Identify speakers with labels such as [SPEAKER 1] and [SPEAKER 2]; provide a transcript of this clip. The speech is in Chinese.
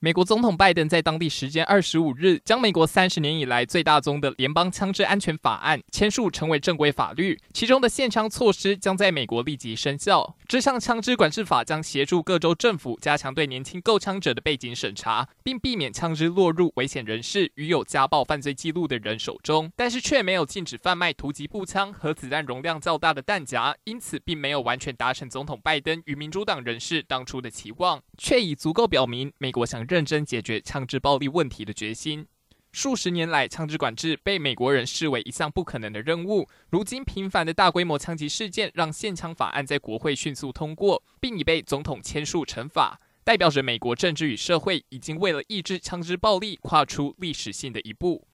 [SPEAKER 1] 美国总统拜登在当地时间二十五日，将美国三十年以来最大宗的联邦枪支安全法案签署成为正规法律，其中的限枪措施将在美国立即生效。这项枪支管制法将协助各州政府加强对年轻购枪者的背景审查，并避免枪支落入危险人士与有家暴犯罪记录的人手中，但是却没有禁止贩卖突击步枪和子弹容量较大的弹夹，因此并没有完全达成总统拜登与民主党人士当初的期望，却已足够表明美国想认真解决枪支暴力问题的决心。数十年来，枪支管制被美国人视为一项不可能的任务。如今，频繁的大规模枪击事件让限枪法案在国会迅速通过，并已被总统签署惩罚，代表着美国政治与社会已经为了抑制枪支暴力跨出历史性的一步。